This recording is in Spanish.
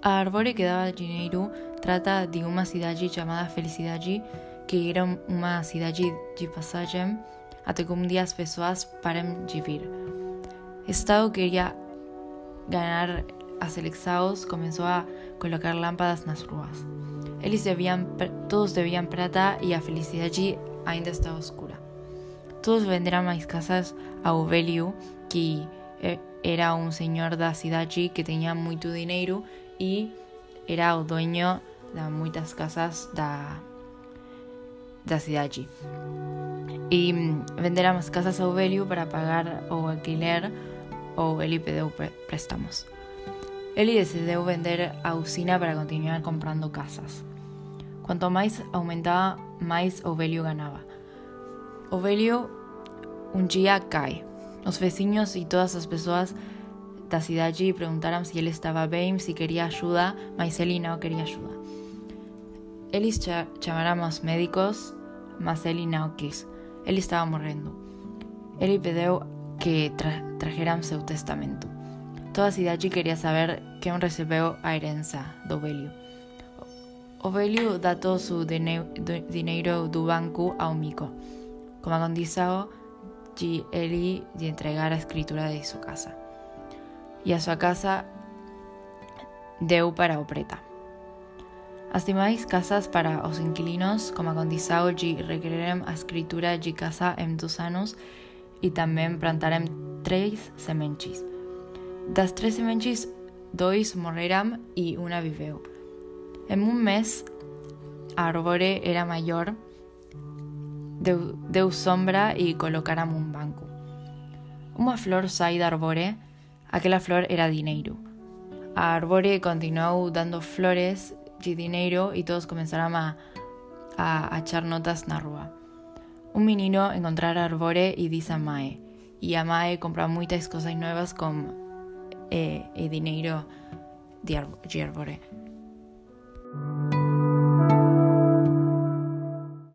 A Arbore que dava dinheiro trata de uma cidade chamada Felicidade, que era uma cidade de passagem até que um dia as pessoas parem de vir. Estado queria ganhar as eleições, começou a colocar lâmpadas nas ruas. Eles todos deviam prata e a felicidade ainda estava escura. Todos venderam mais casas a Ovelio, que era um senhor da cidade que tinha muito dinheiro e era o dueño de muitas casas da, da cidade. E venderam as casas a Ovelio para pagar o alquiler ou ele pediu préstamos. Ele decidiu vender a usina para continuar comprando casas. Quanto mais aumentava, mais Ovelio ganhava. Ovelio um dia cai. Os vizinhos e todas as pessoas da cidade perguntaram se ele estava bem, se queria ajuda, mas ele não queria ajuda. Eles chamaram os médicos, mas ele não quis. Ele estava morrendo. Ele pediu que tra trajeran seu testamento. Toda a cidade queria saber quem recebeu a herança do Ovelio. Ovelio dá todo o dinheiro do banco ao Mico, como a condição de de entregar a escritura de sua casa. E a sua casa deu para o preta. As demais casas para os inquilinos, como a condição de requererem a escritura de casa em dois anos e também plantarem três sementes. Das três sementes, dois morreram e uma viveu. Em um mês, a árvore era maior, deu, sombra e colocaram um banco. Uma flor sai da árvore, aquela flor era dinheiro. A árvore continuou dando flores de dinheiro e todos começaram a, a achar notas na rua. Un menino encontrar a Arbore y dice a Mae. Y a Mae compra muchas cosas nuevas con eh, el dinero de Arbore.